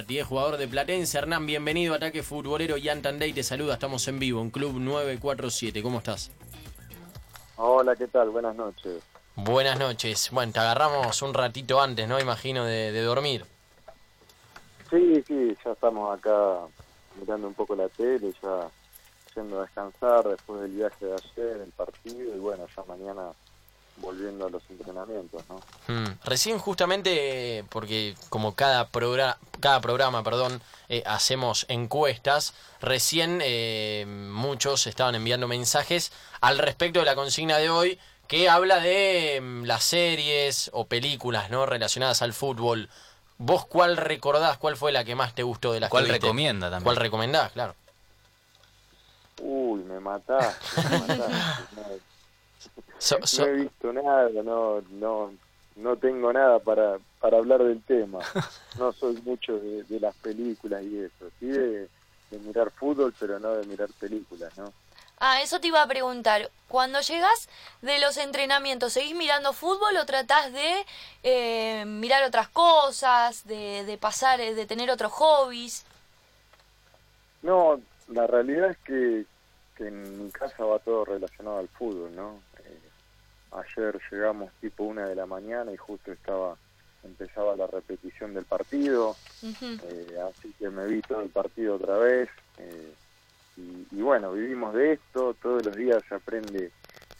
10 jugador de Platense. Hernán, bienvenido a Ataque Futbolero. Tandey te saluda. Estamos en vivo en Club 947. ¿Cómo estás? Hola, ¿qué tal? Buenas noches. Buenas noches. Bueno, te agarramos un ratito antes, ¿no? Imagino, de, de dormir. Sí, sí, ya estamos acá mirando un poco la tele, ya yendo a descansar después del viaje de ayer, el partido, y bueno, ya mañana volviendo a los entrenamientos, ¿no? Mm, Recién justamente, porque como cada, programa cada programa, perdón, eh, hacemos encuestas, recién eh, muchos estaban enviando mensajes al respecto de la consigna de hoy que habla de mm, las series o películas no relacionadas al fútbol. ¿Vos cuál recordás? ¿Cuál fue la que más te gustó de las ¿Cuál que recomienda también? ¿Cuál recomendás? Claro. Uy, me mataste, me mataste. No, So- no so- he visto nada, no, no, no tengo nada para, para hablar del tema. No soy mucho de, de las películas y eso. Sí de, de mirar fútbol, pero no de mirar películas, ¿no? Ah, eso te iba a preguntar. Cuando llegas de los entrenamientos, ¿seguís mirando fútbol o tratás de eh, mirar otras cosas, de, de pasar, eh, de tener otros hobbies? No, la realidad es que, que en mi casa va todo relacionado al fútbol, ¿no? Ayer llegamos tipo una de la mañana y justo estaba empezaba la repetición del partido, eh, así que me vi todo el partido otra vez eh, y, y bueno, vivimos de esto, todos los días se aprende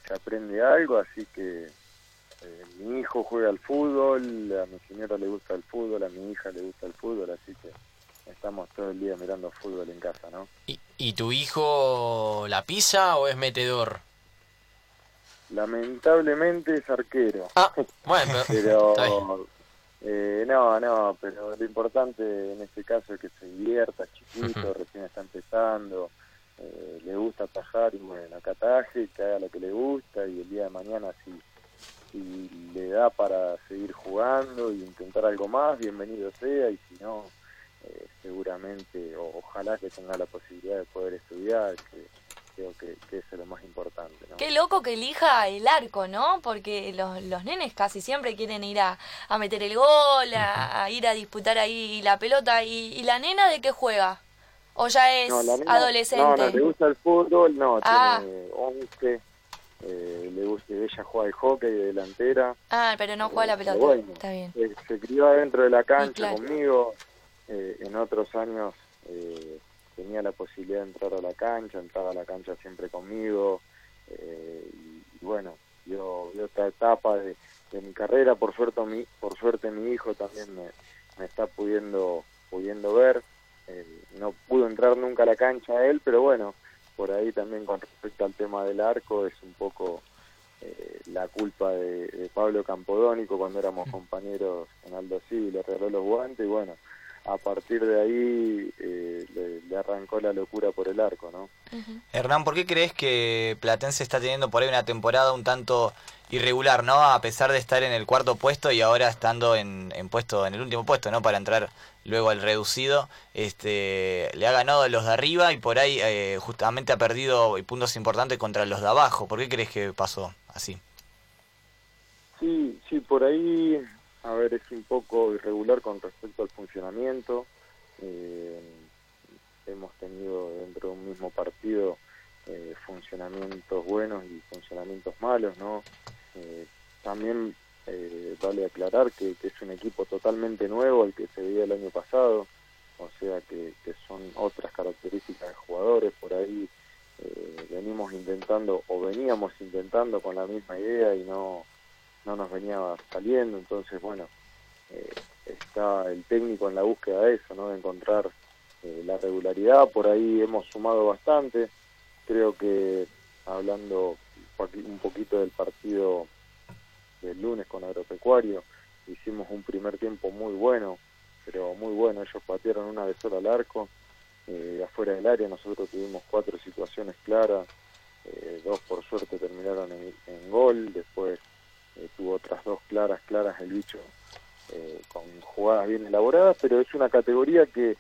se aprende algo, así que eh, mi hijo juega al fútbol, a mi señora le gusta el fútbol, a mi hija le gusta el fútbol, así que estamos todo el día mirando fútbol en casa, ¿no? ¿Y, y tu hijo la pisa o es metedor? Lamentablemente es arquero, Ah, bueno, pero- eh, no, no, pero lo importante en este caso es que se divierta, chiquito, recién está empezando, eh, le gusta atajar y bueno, que ataje, que haga lo que le gusta y el día de mañana si, si le da para seguir jugando y intentar algo más, bienvenido sea y si no, eh, seguramente, o, ojalá que tenga la posibilidad de poder estudiar, que creo que, que eso es lo más importante. ¿no? Qué loco que elija el arco, ¿no? Porque los, los nenes casi siempre quieren ir a, a meter el gol, a, a ir a disputar ahí la pelota. ¿Y, y la nena de qué juega? ¿O ya es No, la nena- adolescente? No, no, le gusta el fútbol, no, Ah. tiene 11, eh, le gusta, ella juega al hockey de delantera, Ah, pero no juega la Pero pelota. bueno. Está bien. eh, se crió adentro de la cancha claro. conmigo, eh, en otros años eh, tenía la posibilidad de entrar a la cancha, entraba a la cancha siempre conmigo, eh, y, y bueno, yo, yo esta etapa de, de mi carrera, por suerte mi, por suerte mi hijo también me, me está pudiendo, pudiendo ver, eh, no pudo entrar nunca a la cancha él, pero bueno, por ahí también con respecto al tema del arco es un poco eh, la culpa de, de Pablo Campodónico cuando éramos compañeros en Aldo Civi, le regaló los guantes y bueno, a partir de ahí eh, le, le arrancó la locura por el arco, ¿no? Hernán, ¿por qué crees que Platense está teniendo por ahí una temporada un tanto irregular, ¿no? A pesar de estar en el cuarto puesto y ahora estando en, en puesto, en el último puesto, ¿no? Para entrar luego al reducido, este, le ha ganado a los de arriba y por ahí eh, justamente ha perdido puntos importantes contra los de abajo. ¿Por qué crees que pasó así? Sí, sí, por ahí, a ver, es un poco irregular con respecto al funcionamiento. Eh, hemos tenido dentro de un mismo partido eh, funcionamientos buenos y funcionamientos malos, ¿no? Eh, también eh, vale aclarar que, es un equipo totalmente nuevo al que se veía el año pasado, o sea que, que son otras características de jugadores, por ahí eh, venimos intentando o veníamos intentando con la misma idea y no, no nos venía saliendo, entonces bueno, eh, está el técnico en la búsqueda de eso, ¿no? de encontrar eh, la regularidad, por ahí hemos sumado bastante, creo que hablando un poqui- un poquito del partido del lunes con Agropecuario, hicimos un primer tiempo muy bueno, pero muy bueno, ellos patearon una de sola al arco, eh, afuera del área. Nosotros tuvimos cuatro situaciones claras, dos por suerte terminaron en gol, después eh, tuvo otras dos claras, claras el bicho eh, con jugadas bien elaboradas, pero es una categoría que,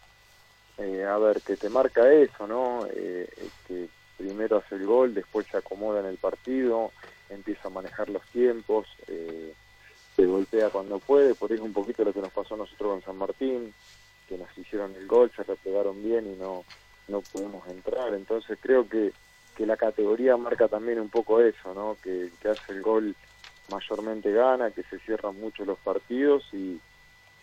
eh, a ver, que te marca eso, ¿no? Eh, que primero hace el gol, después se acomoda en el partido, empieza a manejar los tiempos, se golpea cuando puede, por eso un poquito lo que nos pasó a nosotros con San Martín, nos hicieron el gol se replegaron bien y no, no pudimos entrar. Entonces creo que, que la categoría marca también un poco eso, ¿no? que, que hace el gol mayormente gana, que se cierran mucho los partidos y,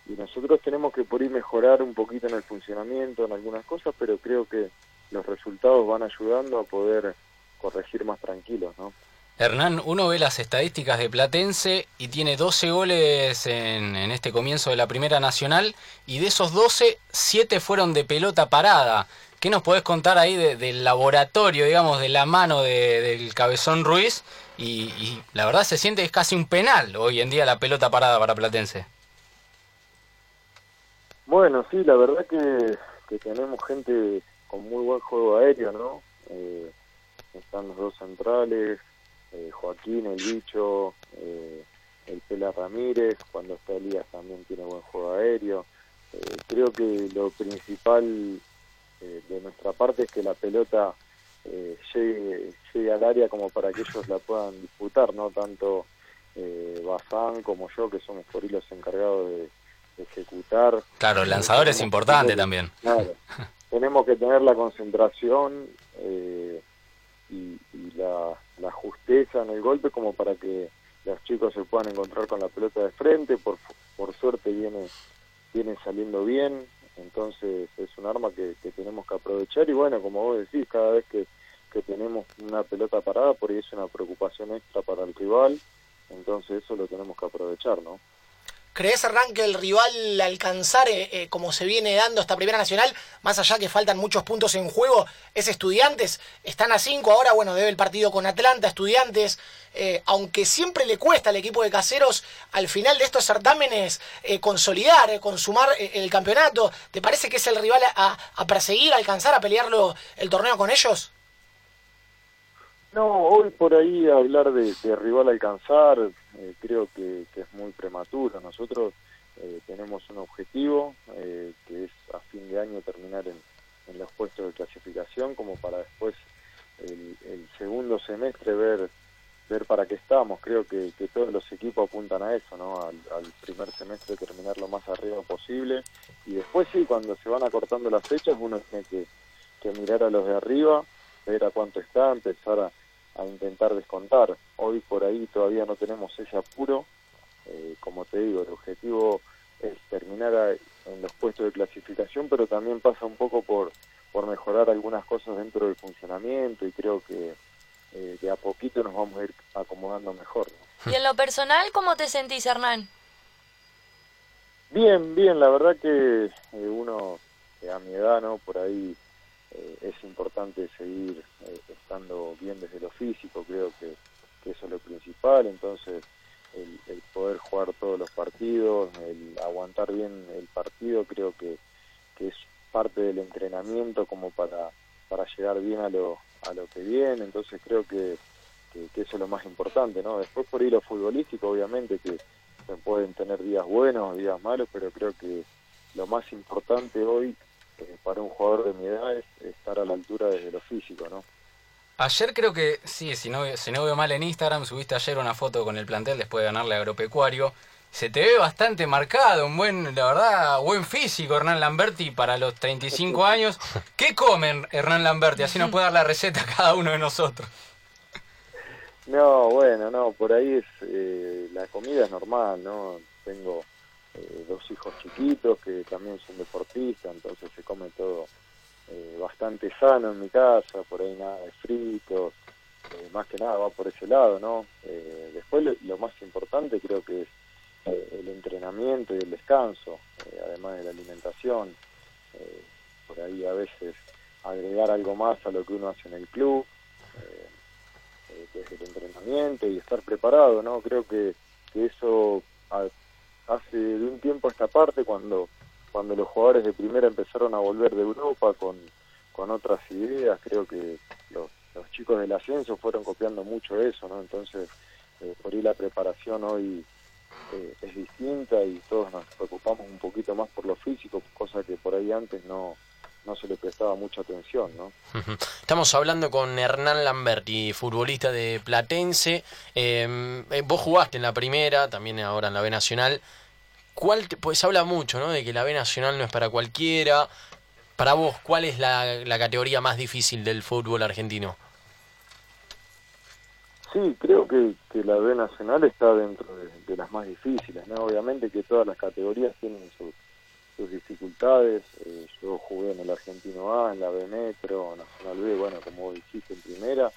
y nosotros tenemos que por ahí mejorar un poquito en el funcionamiento, en algunas cosas, pero creo que los resultados van ayudando a poder corregir más tranquilos, ¿no? Hernán, uno ve las estadísticas de Platense y tiene 12 goles en, en, este comienzo de la Primera Nacional y de esos 12, 7 fueron de pelota parada. ¿Qué nos podés contar ahí de, del laboratorio, digamos, de la mano de, del Cabezón Ruiz? Y, la verdad se siente que es casi un penal hoy en día la pelota parada para Platense. Bueno, sí, la verdad que, que tenemos gente con muy buen juego aéreo, ¿no? Eh, están los dos centrales, eh, Joaquín, el bicho, eh, el Pela Ramírez, cuando está Elías también tiene buen juego aéreo. Eh, creo que lo principal eh, de nuestra parte es que la pelota eh, llegue, llegue al área como para que ellos la puedan disputar, no tanto eh, Bazán como yo, que somos por ahí los encargados de, de ejecutar. Claro, el lanzador es importante también. Claro, tenemos que tener la concentración eh, y, y la, la, justeza en el golpe como para que los chicos se puedan encontrar con la pelota de frente. Por, por suerte viene, viene saliendo bien, entonces es un arma que, que tenemos que aprovechar y bueno, como vos decís, cada vez que, que tenemos una pelota parada, por ahí es una preocupación extra para el rival, entonces eso lo tenemos que aprovechar, ¿no? ¿Crees, Hernán, que el rival alcanzar, eh, como se viene dando esta Primera Nacional, más allá que faltan muchos puntos en juego, es Estudiantes? Están a cinco ahora, bueno, debe el partido con Atlanta, Estudiantes, eh, aunque siempre le cuesta al equipo de Caseros al final de estos certámenes eh, consolidar, consumar el campeonato, ¿te parece que es el rival a, a perseguir, a alcanzar, a pelearlo el torneo con ellos? No, hoy por ahí hablar de, rival alcanzar eh, creo que, que, es muy prematuro. Nosotros eh, tenemos un objetivo eh, que es a fin de año terminar en, en, los puestos de clasificación como para después el, el segundo semestre ver ver para qué estamos. Creo que, que, todos los equipos apuntan a eso, ¿no? Al, primer semestre terminar lo más arriba posible y después sí, cuando se van acortando las fechas uno tiene que mirar a los de arriba, ver a cuánto está, empezar a a intentar descontar. Hoy por ahí todavía no tenemos ese apuro. Eh, como te digo, el objetivo es terminar a, en los puestos de clasificación, pero también pasa un poco por, por mejorar algunas cosas dentro del funcionamiento y creo que eh, de a poquito nos vamos a ir acomodando mejor. ¿no? ¿Y en lo personal cómo te sentís, Hernán? Bien, bien, la verdad que eh, uno a mi edad, ¿no? Por ahí eh, es importante seguir eh, estando bien desde lo físico, creo que, que, eso es lo principal, entonces el, poder jugar todos los partidos, el aguantar bien el partido, creo que, que es parte del entrenamiento como para, para llegar bien a lo, a lo que viene, entonces creo que, que eso es lo más importante, ¿no? Después por ir lo futbolístico, obviamente que se pueden tener días buenos, días malos, pero creo que lo más importante hoy eh, para un jugador de mi edad es estar a la altura desde lo físico, ¿no? Ayer creo que, sí, si no, si no veo mal en Instagram, subiste ayer una foto con el plantel después de ganarle a Agropecuario. Se te ve bastante marcado, un buen, la verdad, buen físico Hernán Lamberti para los 35 años. ¿Qué comen Hernán Lamberti? Así nos puede dar la receta a cada uno de nosotros. No, bueno, no, por ahí es, eh, la comida es normal, ¿no? Tengo eh, dos hijos chiquitos que también son deportistas, entonces se come todo eh, bastante sano en mi casa, por ahí nada de fritos, eh, más que nada va por ese lado, ¿no? Eh, después lo, más importante creo que es el entrenamiento y el descanso, además de la alimentación, por ahí a veces agregar algo más a lo que uno hace en el club, desde el entrenamiento y estar preparado, ¿no? Creo que, que eso hace de un tiempo esta parte, cuando, cuando los jugadores de primera empezaron a volver de Europa con, con otras ideas, creo que los, los chicos del ascenso fueron copiando mucho eso, ¿no? Entonces, eh, por ahí la preparación hoy eh, es distinta y todos nos preocupamos un poquito más por lo físico, cosa que por ahí antes no, no se le prestaba mucha atención, ¿no? Estamos hablando con Hernán Lamberti, futbolista de Platense. Eh, vos jugaste en la primera, también ahora en la B Nacional. ¿cuál pues habla mucho, ¿no? De que la B Nacional no es para cualquiera. Para vos, ¿cuál es la, la categoría más difícil del fútbol argentino? Sí, creo que, que la B Nacional está dentro de, las más difíciles, ¿no? Obviamente que todas las categorías tienen sus, sus dificultades. Eh, yo jugué en el Argentino A, en la B Metro, Nacional B, bueno, como dijiste, en primera.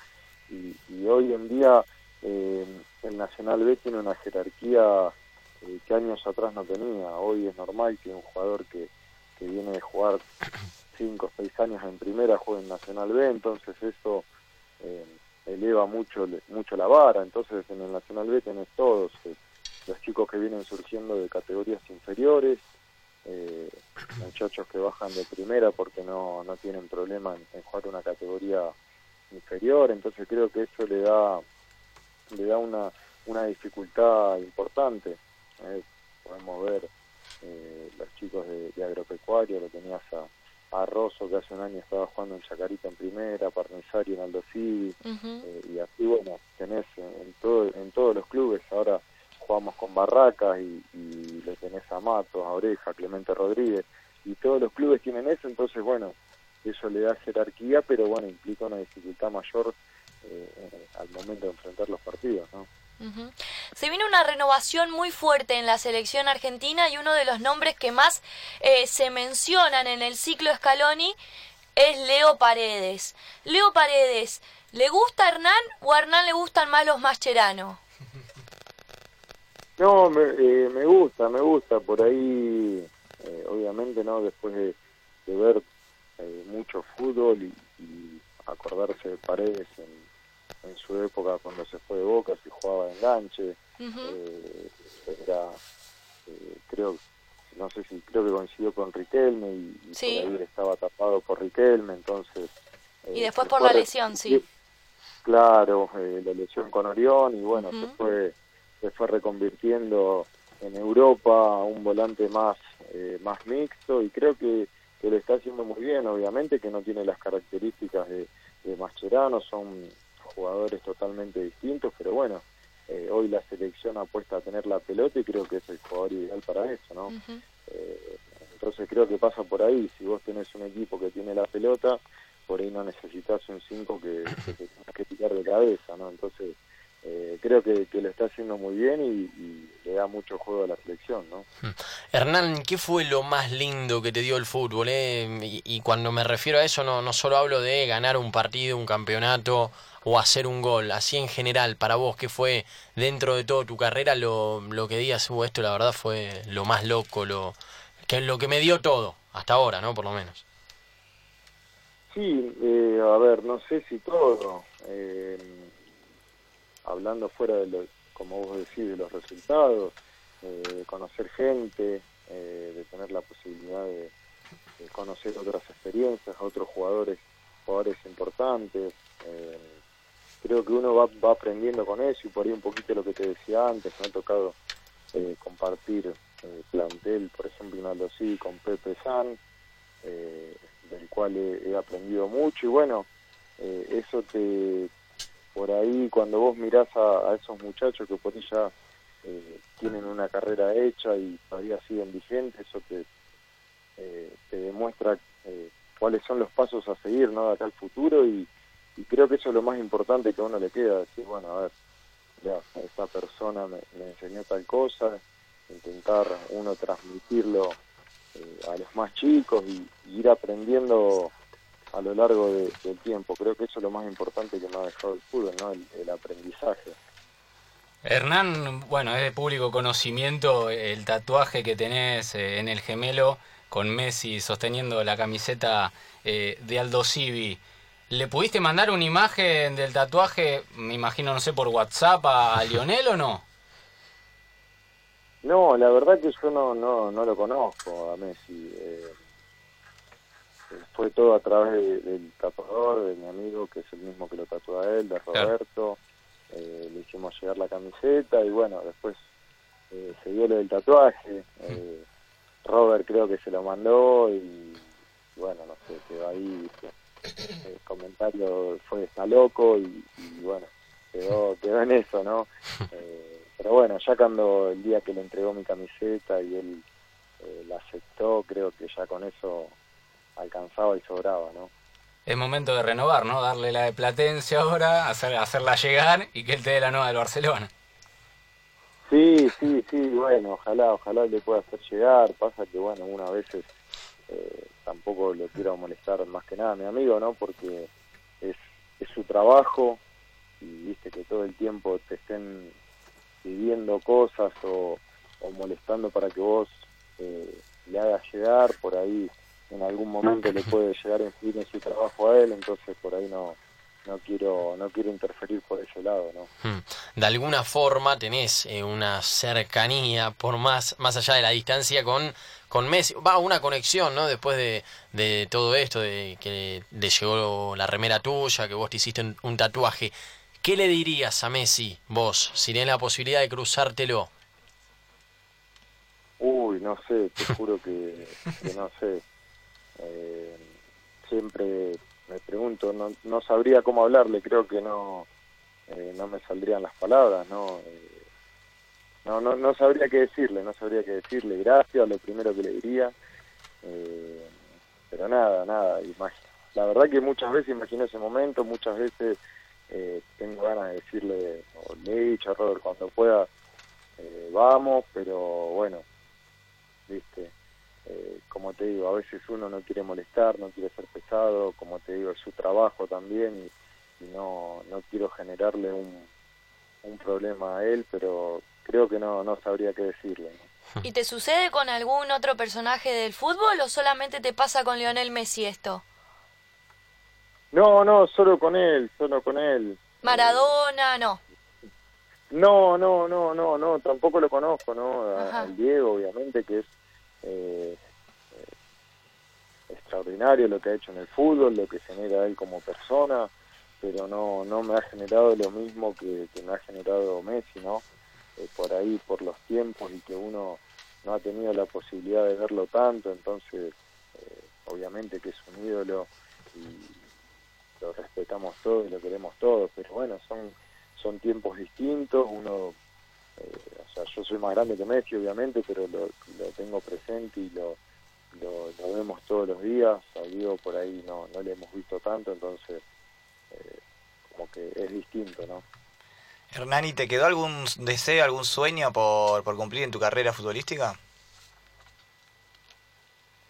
Y, y hoy en día eh, el Nacional B tiene una jerarquía eh, que años atrás no tenía. Hoy es normal que un jugador que, que viene de jugar 5 o 6 años en primera juegue en Nacional B, entonces eso eleva mucho mucho la vara. Entonces en el Nacional B tenés todos, los chicos que vienen surgiendo de categorías inferiores, eh, muchachos que bajan de primera porque no, no tienen problema en, en jugar una categoría inferior, entonces creo que eso le da le da una, una dificultad importante. Eh, podemos ver eh, los chicos de, de, agropecuario, lo tenías a, a Rosso que hace un año estaba jugando en Chacarita en primera, Parnizari en Aldo Civi, uh -huh. eh, y así bueno, tenés en, todo, en todos los clubes, ahora jugamos con Barracas y, y le tenés a Matos, a Oreja, Clemente Rodríguez, y todos los clubes tienen eso, entonces bueno, eso le da jerarquía, pero bueno, implica una dificultad mayor eh, al momento de enfrentar los partidos, ¿no? Se viene una renovación muy fuerte en la selección argentina y uno de los nombres que más eh, se mencionan en el ciclo Scaloni es Leo Paredes. Leo Paredes, ¿le gusta Hernán o a Hernán le gustan más los Mascherano? No, me, eh, me gusta, me gusta. Por ahí, eh, obviamente, no después de, de ver eh, mucho fútbol y, y, acordarse de Paredes en, en, su época cuando se fue de Boca, si jugaba de enganche, uh -huh. era, creo, no sé si creo que coincidió con Riquelme y, y sí. por ahí estaba tapado por Riquelme, entonces... y después por la lesión, sí. Claro, la lesión con Orión y bueno, uh -huh. se fue se fue reconvirtiendo en Europa a un volante más eh, más mixto y creo que, que lo está haciendo muy bien, obviamente que no tiene las características de, de Mascherano, son jugadores totalmente distintos, pero bueno, eh, hoy la selección apuesta a tener la pelota y creo que es el jugador ideal para eso, ¿no? Uh -huh. eh, entonces creo que pasa por ahí, si vos tenés un equipo que tiene la pelota, por ahí no necesitas un 5 que, que tengas que tirar de cabeza, ¿no? Entonces eh, creo que, que, lo está haciendo muy bien y, y, le da mucho juego a la selección, ¿no? Hernán, ¿qué fue lo más lindo que te dio el fútbol? Eh? Y, y, cuando me refiero a eso no, no solo hablo de ganar un partido, un campeonato o hacer un gol, así en general, para vos, ¿qué fue dentro de toda tu carrera lo, lo que digas, uh, esto la verdad fue lo más loco, lo que, lo que me dio todo, hasta ahora, ¿no? Por lo menos. Sí, eh, a ver, no sé si todo. Eh, hablando fuera de lo, como vos decís, de los resultados, eh, conocer gente, eh, de tener la posibilidad de, conocer otras experiencias, otros jugadores, jugadores importantes. Eh, creo que uno va, aprendiendo con eso y por ahí un poquito lo que te decía antes, me ha tocado compartir plantel, por ejemplo, en Aldo con Pepe San, del cual he, aprendido mucho y bueno, eso te, por ahí cuando vos mirás a, esos muchachos que por ahí eh, tienen una carrera hecha y todavía siguen vigentes, eso te, eh, te demuestra eh, cuáles son los pasos a seguir ¿no? de acá al futuro y, creo que eso es lo más importante que a uno le queda, decir, bueno, a ver, ya, esta persona me, me enseñó tal cosa, intentar uno transmitirlo eh, a los más chicos y, y ir aprendiendo a lo largo de, del tiempo. Creo que eso es lo más importante que me ha dejado el fútbol, ¿no? el, el aprendizaje. Hernán, bueno, es de público conocimiento el tatuaje que tenés eh, en el gemelo con Messi sosteniendo la camiseta eh, de Aldo Civi. ¿Le pudiste mandar una imagen del tatuaje, me imagino, no sé, por WhatsApp a, a Lionel o no? No, la verdad que yo no, no, no lo conozco a Messi. Eh, fue todo a través de, del tatuador, de mi amigo, que es el mismo que lo tatúa él, de Roberto. Eh, le hicimos llegar la camiseta y bueno, después eh, se dio lo del tatuaje. Eh, Robert creo que se lo mandó y bueno, no sé, quedó ahí. El comentario fue está loco y, y bueno, quedó, quedó en eso, ¿no? Eh, pero bueno, ya cuando el día que le entregó mi camiseta y él eh, la aceptó, creo que ya con eso alcanzaba y sobraba, ¿no? Es momento de renovar, ¿no? Darle la de Platense ahora, hacer, hacerla llegar y que él te dé la nueva del Barcelona. Sí, sí, sí, bueno, ojalá, ojalá le pueda hacer llegar. Pasa que, bueno, una veces eh, tampoco lo quiero molestar más que nada a mi amigo, ¿no? Porque es, es su trabajo y viste que todo el tiempo te estén pidiendo cosas o, o molestando para que vos eh, le hagas llegar, por ahí en algún momento le puede llegar a influir en su trabajo a él, entonces por ahí no no quiero no quiero interferir por ese lado, ¿no? Hmm. De alguna forma tenés eh, una cercanía por más más allá de la distancia con con Messi, va una conexión, ¿no? Después de, de todo esto, de que le llegó la remera tuya, que vos te hiciste un, un tatuaje. ¿Qué le dirías a Messi, vos, si tenés la posibilidad de cruzártelo? Uy, no sé, te juro que, que no sé. Eh, siempre me pregunto, no, no sabría cómo hablarle, creo que no eh, no me saldrían las palabras, no, eh, no no no sabría qué decirle, no sabría qué decirle, gracias, lo primero que le diría, eh, pero nada, nada, imag- la verdad que muchas veces imagino ese momento, muchas veces eh, tengo ganas de decirle, o le he dicho a Robert, cuando pueda, eh, vamos, pero bueno, viste, eh, como te digo, a veces uno no quiere molestar, no quiere ser pesado, como te digo, es su trabajo también y, y no, no quiero generarle un, un problema a él, pero creo que no, no sabría qué decirle. ¿no? ¿Y te sucede con algún otro personaje del fútbol o solamente te pasa con Lionel Messi esto? No, no, solo con él, solo con él. Maradona, no. No, no, no, no, no, tampoco lo conozco, ¿no? A-. Al Diego, obviamente, que es eh, eh, extraordinario lo que ha hecho en el fútbol, lo que genera él como persona, pero no, no me ha generado lo mismo que, que me ha generado Messi, ¿no? Eh, por ahí, por los tiempos y que uno no ha tenido la posibilidad de verlo tanto, entonces, obviamente que es un ídolo y lo respetamos todos y lo queremos todos, pero bueno, son son tiempos distintos, uno, o sea, yo soy más grande que Messi, obviamente, pero lo, lo tengo presente y lo, lo, lo vemos todos los días, a Diego por ahí no, no le hemos visto tanto, entonces, eh, como que es distinto, ¿no? Hernani, ¿te quedó algún deseo, algún sueño por, por cumplir en tu carrera futbolística?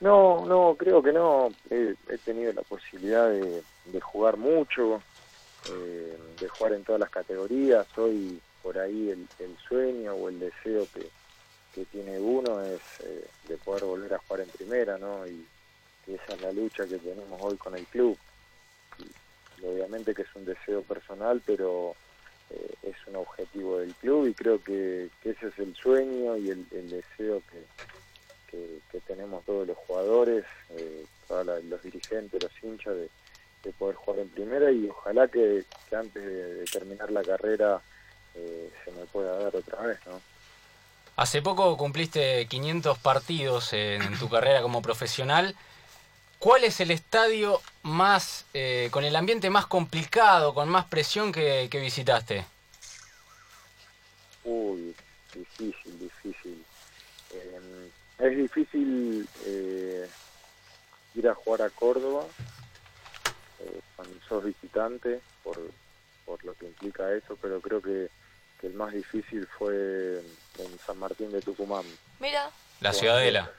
No, no, creo que no. He, he tenido la posibilidad de, de jugar mucho, eh, de jugar en todas las categorías. Hoy por ahí el, el sueño o el deseo que, que tiene uno es eh, de poder volver a jugar en primera, ¿no? Y, esa es la lucha que tenemos hoy con el club. Obviamente que es un deseo personal, pero eh, es un objetivo del club y creo que, ese es el sueño y el, deseo que, que, que tenemos todos los jugadores, eh, todos los dirigentes, los hinchas, de, de poder jugar en primera y ojalá que, antes de terminar la carrera eh, se me pueda dar otra vez, ¿no? Hace poco cumpliste 500 partidos en, tu carrera como profesional. ¿Cuál es el estadio más, eh, con el ambiente más complicado, con más presión que, que visitaste? Uy, difícil, difícil. Eh, es difícil eh, ir a jugar a Córdoba eh, cuando sos visitante, por, por lo que implica eso, pero creo que, que el más difícil fue en San Martín de Tucumán. Mira, La Ciudadela.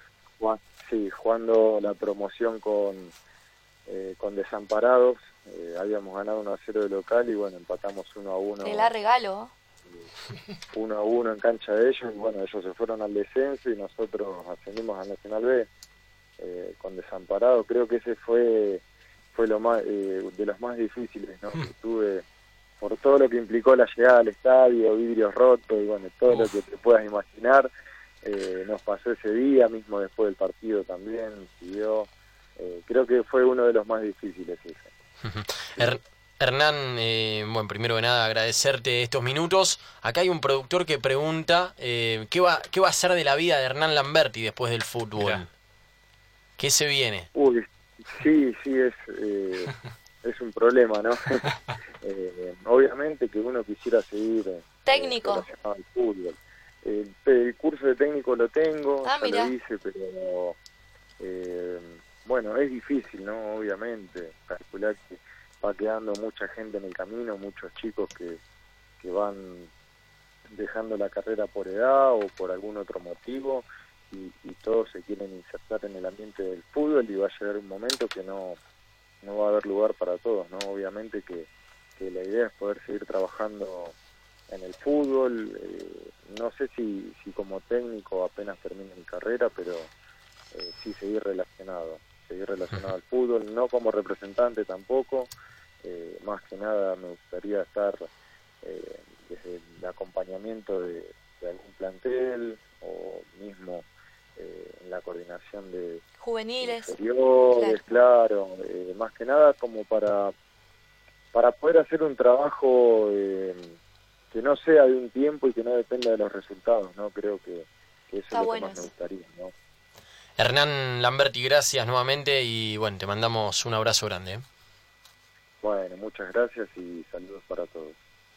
Sí, jugando la promoción con, eh, con Desamparados. Eh, habíamos ganado 1 a 0 de local y bueno, empatamos 1 a 1. te la regalo. 1 a 1 en cancha de ellos y bueno, ellos se fueron al descenso y nosotros ascendimos al Nacional B eh, con Desamparado. Creo que ese fue fue lo más eh, de los más difíciles ¿no? que tuve por todo lo que implicó la llegada al estadio, vidrios rotos y bueno, todo lo que te puedas imaginar. Eh, nos pasó ese día, mismo después del partido también, siguió. Eh, creo que fue uno de los más difíciles ese. Hernán, eh, bueno, primero de nada agradecerte estos minutos. Acá hay un productor que pregunta eh, ¿qué, va, qué va a ser de la vida de Hernán Lamberti después del fútbol. Mirá. ¿Qué se viene? Uy, sí, sí, es, eh, es un problema, ¿no? Eh, obviamente que uno quisiera seguir eh, Técnico. al fútbol. El, el curso de técnico lo tengo, Ah, ya lo hice, pero eh, bueno, es difícil, ¿no? Obviamente, calcular que va quedando mucha gente en el camino, muchos chicos que, que van dejando la carrera por edad o por algún otro motivo y, y todos se quieren insertar en el ambiente del fútbol y va a llegar un momento que no, no va a haber lugar para todos, ¿no? Obviamente que, que la idea es poder seguir trabajando en el fútbol, eh, no sé si, si como técnico apenas termine mi carrera, pero eh, sí seguir relacionado, seguir relacionado al fútbol, no como representante tampoco, eh, más que nada me gustaría estar desde el acompañamiento de, de algún plantel o mismo coordinación de Juveniles. inferiores, claro, eh, más que nada como para para poder hacer un trabajo eh, que no sea de un tiempo y que no dependa de los resultados, ¿no? Creo que, que eso Está es lo bueno que más me gustaría, ¿no? Hernán Lamberti, gracias nuevamente y bueno, te mandamos un abrazo grande. ¿eh? Bueno, muchas gracias y saludos para todos.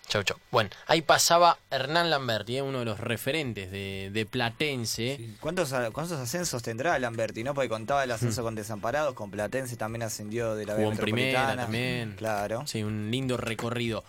Chau, chau. Bueno, ahí pasaba Hernán Lamberti, ¿eh? uno de los referentes de, de Platense. Sí. ¿Cuántos, ¿Cuántos ascensos tendrá Lamberti? ¿no? Porque contaba el ascenso con Desamparados, con Platense también ascendió de la B Jugó en primera también. Claro. Sí, un lindo recorrido.